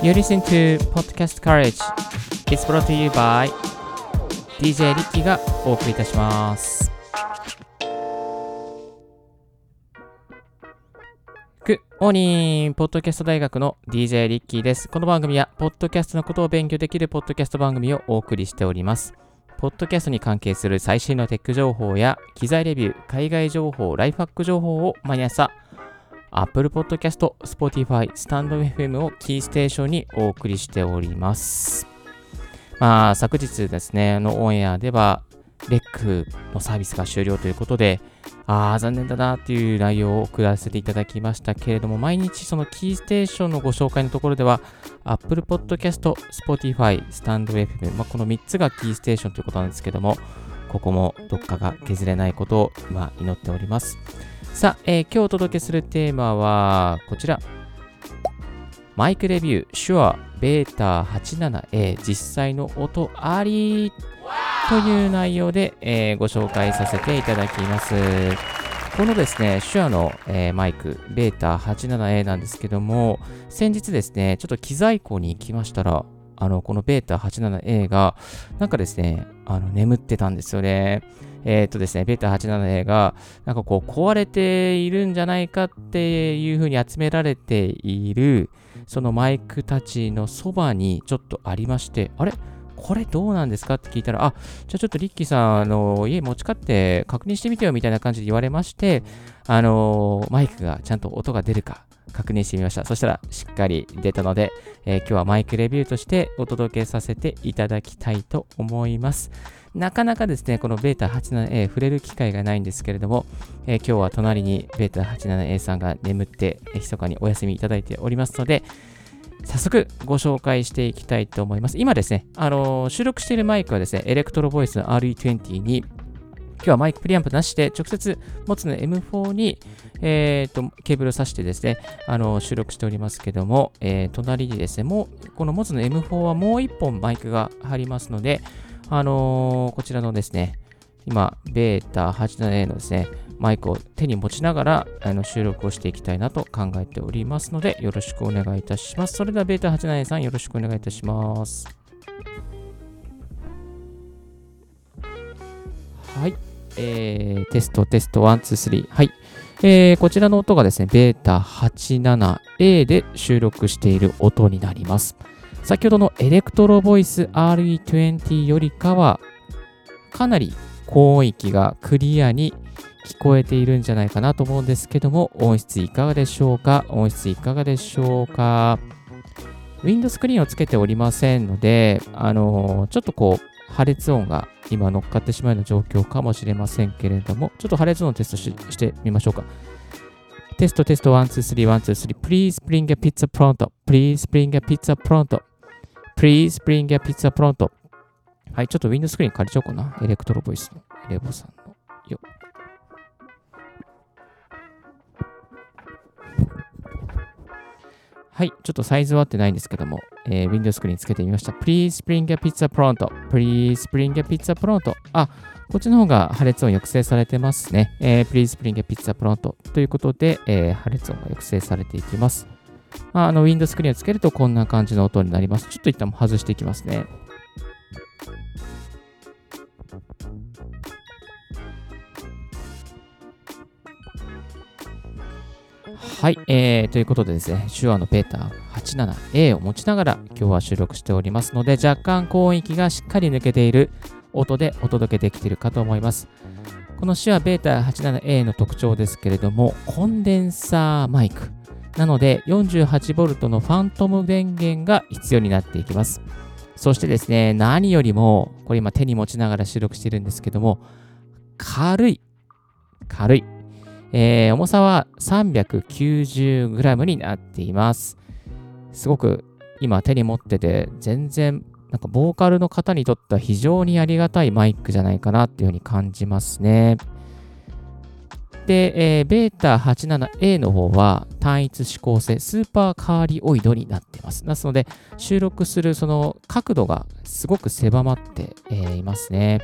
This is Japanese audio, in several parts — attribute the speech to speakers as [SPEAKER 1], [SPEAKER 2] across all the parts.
[SPEAKER 1] You listen to Podcast Courage. It's brought to you by DJ リッキーがお送りいたします。グッモーニングポッドキャスト大学の DJ リッキーです。この番組は、ポッドキャストのことを勉強できるポッドキャスト番組をお送りしております。ポッドキャストに関係する最新のテック情報や機材レビュー、海外情報、ライフハック情報を毎朝 Apple Podcast、Spotify、StandFM をキーステーションにお送りしております。まあ、昨日ですね、のオンエアでは、レックのサービスが終了ということで、ああ、残念だなっていう内容を送らせていただきましたけれども、毎日そのキーステーションのご紹介のところでは、Apple Podcast、Spotify、StandFM、まあ、この3つがキーステーションということなんですけども、ここもどっかが削れないことを今祈っております。さあ、えー今日お届けするテーマはこちら。マイクレビュー、Shure Beta 87A 実際の音ありという内容で、えーご紹介させていただきます。このですね、SHUA の、えーマイク Beta 87A なんですけども、先日ですね、ちょっと機材庫に行きましたら、あの、この Beta 87A が、なんかですね、あの、眠ってたんですよね。えーっとですね、ベータ 87A が、なんかこう、壊れているんじゃないかっていう風に集められている、そのマイクたちのそばにちょっとありまして、あれ？これどうなんですかって聞いたら、あ、じゃあちょっとリッキーさん、あの、家持ち帰って確認してみてよみたいな感じで言われまして、あの、マイクがちゃんと音が出るか確認してみました。そしたらしっかり出たので、えー今日はマイクレビューとしてお届けさせていただきたいと思います。なかなかですね、このベータ 87A 触れる機会がないんですけれども、えー今日は隣にベータ 87A さんが眠って、えー密かにお休みいただいておりますので、早速ご紹介していきたいと思います。今ですね、あのー収録しているマイクはですね、エレクトロボイスの RE20 に、今日はマイクプリアンプなしで直接持つの M4 に、えー、とケーブルを挿してですね、あの収録しておりますけども、えー隣にですね、もうこのモズの M4 はもう1本マイクが入りますので、あのーこちらのですね、今、ベータ 87A のですね、マイクを手に持ちながらあの収録をしていきたいなと考えておりますので、よろしくお願いいたします。それでは、ベータ 87A さん、よろしくお願いいたします。はい。えー、テスト、テスト、1、2、3。はい。えー、こちらの音がですね、ベータ 87A で収録している音になります。先ほどのエレクトロボイス RE20 よりかは、かなり高音域がクリアに聞こえているんじゃないかなと思うんですけども、音質いかがでしょうか？音質いかがでしょうか？ウィンドスクリーンをつけておりませんので、あのーちょっとこう、破裂音が今乗っかってしまうような状況かもしれませんけれども、ちょっと破裂音をテストししてみましょうか。テストテスト1、2、3、1、2、3。Please bring a pizza pronto. Please bring a pizza pronto. Please bring a pizza pronto. はい、ちょっとウィンドスクリーン借りちゃおうかな。エレクトロボイスのエレボさんの。よはい、ちょっとサイズは合ってないんですけども、えー、ウィンドスクリーンつけてみました。Please bring a pizza pronto. Please bring a pizza pronto. あ、こっちの方が破裂音抑制されてますね。えー Please bring a pizza pronto. ということで、えー破裂音が抑制されていきます。まあ、あの、ウィンドスクリーンをつけるとこんな感じの音になります。ちょっと一旦外していきますね。はい、えー、ということでですね、手話のベータ 87A を持ちながら今日は収録しておりますので、若干高音域がしっかり抜けている音でお届けできているかと思います。この手話ベータ 87A の特徴ですけれども、コンデンサーマイク。なので、48V のファントム電源が必要になっていきます。そしてですね、何よりも、これ今手に持ちながら収録してるんですけども、軽い。軽い。えー重さは 390g になっています。すごく今手に持ってて、全然、なんかボーカルの方にとっては非常にありがたいマイクじゃないかなっていうふうに感じますね。で、えーベータ 87A の方は単一指向性スーパーカーリオイドになっています。ですので、収録するその角度がすごく狭まって、えーいますね。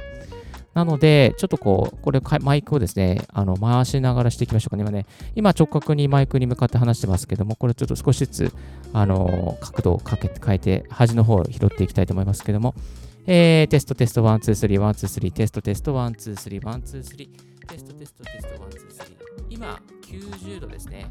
[SPEAKER 1] なので、ちょっとこう、これマイクをですね、あの回しながらしていきましょうかね。今ね、今直角にマイクに向かって話してますけども、これちょっと少しずつ、あの角度をかけて変えて、端の方を拾っていきたいと思いますけども、えー、テストテスト1、2、3、1、2、3、テストテスト1、2、3、1、2、3、テストテストテスト1、2、3。今、90度ですね。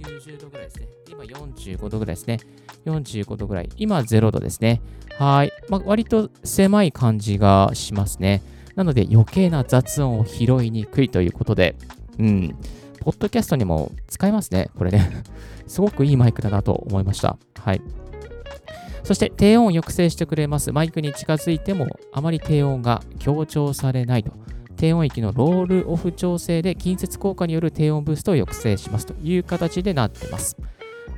[SPEAKER 1] 90度ぐらいですね。今45度ぐらいですね。45度ぐらい。今0度ですね。はい。まあ、割と狭い感じがしますね。なので余計な雑音を拾いにくいということで、うん、ポッドキャストにも使えますね、これね。すごくいいマイクだなと思いました。はい。そして低音を抑制してくれます。マイクに近づいてもあまり低音が強調されないと。低音域のロールオフ調整で近接効果による低音ブーストを抑制しますという形でなってます。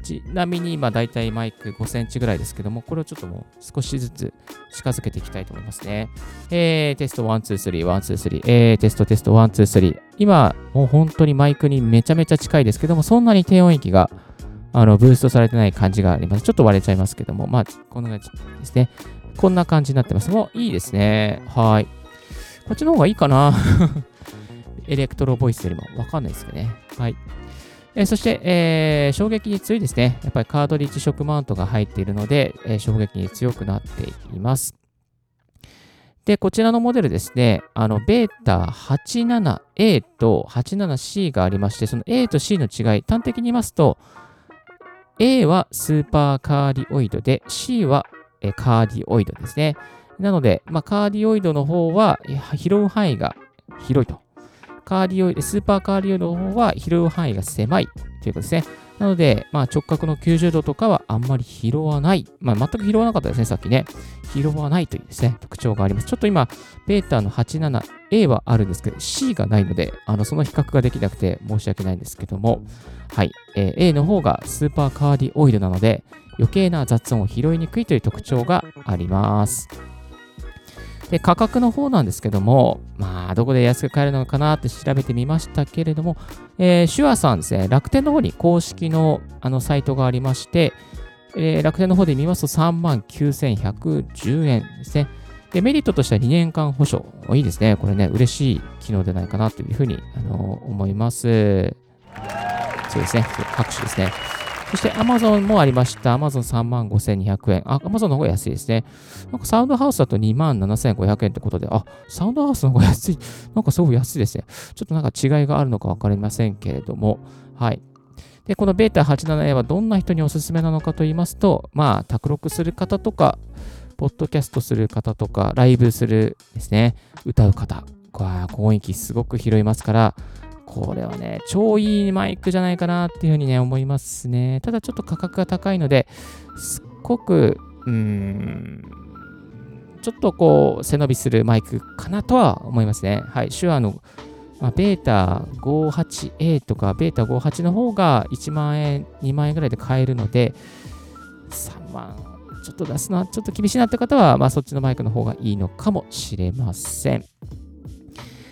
[SPEAKER 1] ちなみに今だいたいマイク5センチぐらいですけども、これをちょっともう少しずつ近づけていきたいと思いますね。えー、テスト1、2、3、1、2、3、えー、テストテスト1、2、3。今、もう本当にマイクにめちゃめちゃ近いですけども、そんなに低音域があのブーストされてない感じがあります。ちょっと割れちゃいますけども、まあ、こんな感じですね。こんな感じになってます。もういいですね。はい。こっちの方がいいかな エレクトロボイスよりもわかんないですけどね。はい。えー、そして、えー、衝撃に強いですね。やっぱりカードリッジショックマウントが入っているので、えー、衝撃に強くなっています。で、こちらのモデルですね、あの、ベータ 87A と 87C がありまして、その A と C の違い、端的に言いますと、A はスーパーカーディオイドで、C はカーディオイドですね。なので、まあ、カーディオイドの方は拾う範囲が広いと。カーディオイド、スーパーカーディオイドの方は拾う範囲が狭いということですね。なので、まあ、直角の90度とかはあんまり拾わない。まあ、全く拾わなかったですね、さっきね。拾わないというですね、特徴があります。ちょっと今、ベータの 87A はあるんですけど、C がないので、あのその比較ができなくて申し訳ないんですけども、はい、えー、A の方がスーパーカーディオイドなので、余計な雑音を拾いにくいという特徴があります。で、価格の方なんですけども、まあ、どこで安く買えるのかなって調べてみましたけれども、えー、シュアさんですね、楽天の方に公式のあのサイトがありまして、えー、楽天の方で見ますと3万9110円ですね。で、メリットとしては2年間保証。いいですね。これね、嬉しい機能でないかなというふうに、あの思います。そうですね。拍手ですね。そして Amazon もありました。Amazon3 5200円。あ、Amazon の方が安いですね。なんかサウンドハウスだと2万7500円ってことで、あ、サウンドハウスの方が安い。なんかすごく安いですね。ちょっとなんか違いがあるのかわかりませんけれども、はい。で、この Beta87A はどんな人におすすめなのかと言いますと、まあ、卓録する方とか、ポッドキャストする方とか、ライブするですね、歌う方、高音域すごく拾いますから、これはね、超いいマイクじゃないかなっていうふうにね、思いますね。ただちょっと価格が高いので、すっごく、うーん、ちょっとこう、背伸びするマイクかなとは思いますね。はい、手話の、まあ、ベータ 58A とか、ベータ58の方が1万円、2万円ぐらいで買えるので、3万ちょっと出すのはちょっと厳しいなって方は、まあ、そっちのマイクの方がいいのかもしれません。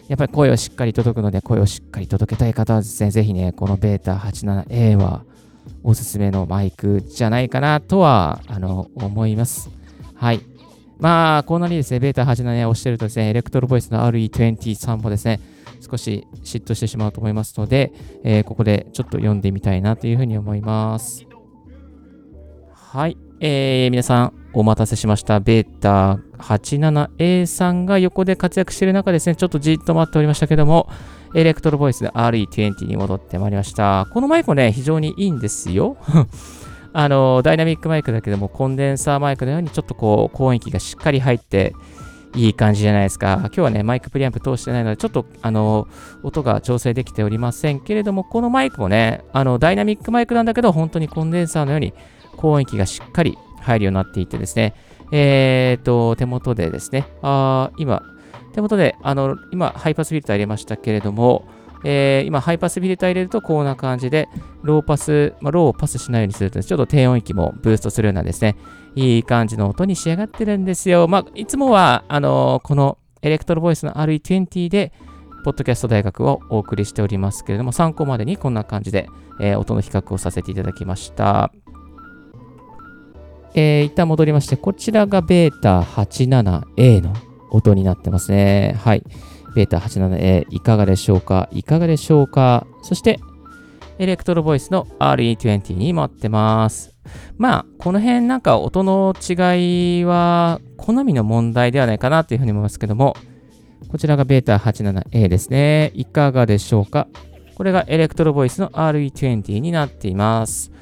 [SPEAKER 1] やっぱり声をしっかり届くので、声をしっかり届けたい方はですね、ぜひね、この Beta87A はおすすめのマイクじゃないかなとは、あの、思います。はい。まあ、こんなにですね、Beta87A を押してるとですね、エレクトロボイスの RE23 もですね、少し嫉妬してしまうと思いますので、えー、ここでちょっと読んでみたいなというふうに思います。はい。えー、皆さん、お待たせしました。ベータ 87A さんが横で活躍している中ですね、ちょっとじっと待っておりましたけども、エレクトロボイスで RE20 に戻ってまいりました。このマイクもね、非常にいいんですよ。あの、ダイナミックマイクだけども、コンデンサーマイクのようにちょっとこう、高音域がしっかり入って、いい感じじゃないですか。今日はね、マイクプリアンプ通してないので、ちょっと、あの、音が調整できておりませんけれども、このマイクもね、あの、ダイナミックマイクなんだけど、本当にコンデンサーのように高音域がしっかり入るようになっていてですね、えっ、ー、と、手元でですね、あ今、手元で、あの、今、ハイパスフィルター入れましたけれども、えー、今、ハイパスフィルター入れるとこんな感じで、ローパス、まあ、ローをパスしないようにすると、ちょっと低音域もブーストするようなですね、いい感じの音に仕上がってるんですよ。まあ、いつもは、あのー、このエレクトロボイスの RE20 で、ポッドキャスト大学をお送りしておりますけれども、参考までにこんな感じで、えー、音の比較をさせていただきました。えー、一旦戻りまして、こちらがベータ 87A の音になってますね。はい。ベータ 87A いかがでしょうか？いかがでしょうか？そして、エレクトロボイスの RE20 に持ってます。まあ、この辺なんか音の違いは好みの問題ではないかなというふうに思いますけども、こちらがベータ 87A ですね。いかがでしょうか？これがエレクトロボイスの RE20 になっています。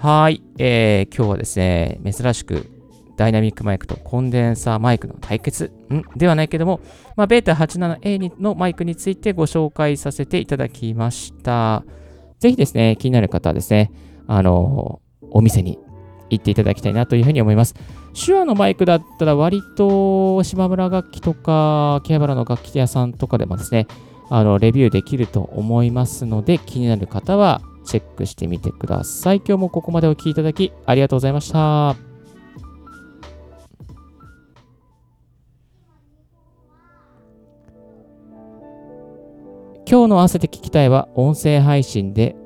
[SPEAKER 1] はい、えー、今日はですね、珍しくダイナミックマイクとコンデンサーマイクの対決ん？ではないけども、まあ、ベータ 87A のマイクについてご紹介させていただきました。ぜひですね、気になる方はですね、あの、お店に行っていただきたいなというふうに思います。手話のマイクだったら割と島村楽器とか、秋葉原の楽器屋さんとかでもですね、あの、レビューできると思いますので、気になる方はチェックしてみてください。今日もここまでお聴きいただきありがとうございました。今日の合わせて聞きたいは音声配信で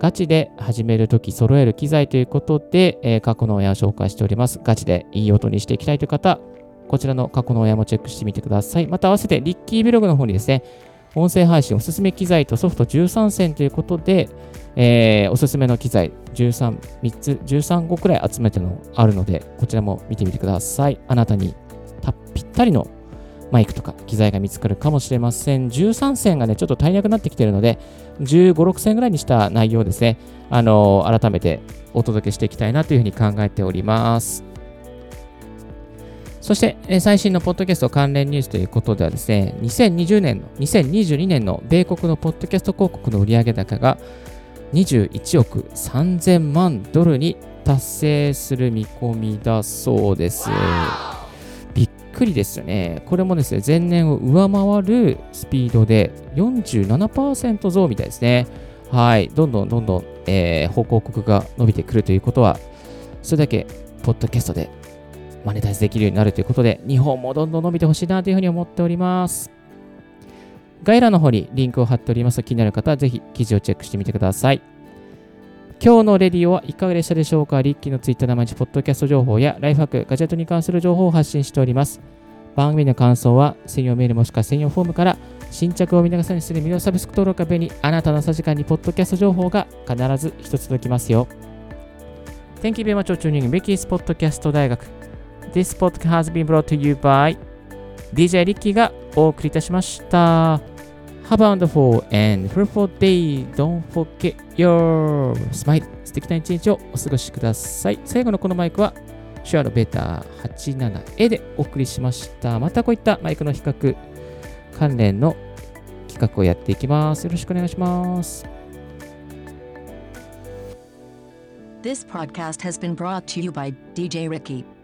[SPEAKER 1] ガチで始めるとき揃える機材ということで、えー、過去の親を紹介しております。ガチでいい音にしていきたいという方、こちらの過去の親もチェックしてみてください。また合わせてリッキーブログの方にですね、音声配信おすすめ機材とソフト13選ということで、えー、おすすめの機材13、3つ、13個くらい集めてのあるので、こちらも見てみてください。あなたにぴったりのマイクとか機材が見つかるかもしれません。13線がね、ちょっと足りなくなってきてるので、15、6線ぐらいにした内容ですね、あのー、改めてお届けしていきたいなというふうに考えております。そして、最新のポッドキャスト関連ニュースということではですね、2020年の、2022年の米国のポッドキャスト広告の売上高が21億3000万ドルに達成する見込みだそうです。びっくりですよね。これもですね、前年を上回るスピードで47%増みたいですね。はい。どんどんどんどん、えー、報告が伸びてくるということは、それだけ、ポッドキャストでマネタイズできるようになるということで、日本もどんどん伸びてほしいなというふうに思っております。概要欄の方にリンクを貼っております。気になる方はぜひ記事をチェックしてみてください。今日のレディオはいかがでしたでしょうか？リッキーのツイッター生地ポッドキャスト情報やライフハック、ガジェットに関する情報を発信しております。番組の感想は専用メールもしくは専用フォームから新着を見逃さにする無料サブスク登録が便利あなたの朝時間にポッドキャスト情報が必ず一つ届きますよ。Thank you very much for tuning in Ricky's Podcast 大学 This podcast has been brought to you by DJ リッキーがお送りいたしました。Have a wonderful and fruitful day. Don't forget your smile. 素敵な一日をお過ごしください。最後のこのマイクは、シュアのベータ 87A でお送りしました。またこういったマイクの比較関連の企画をやっていきます。よろしくお願いします。This podcast has been brought to you by DJ Ricky.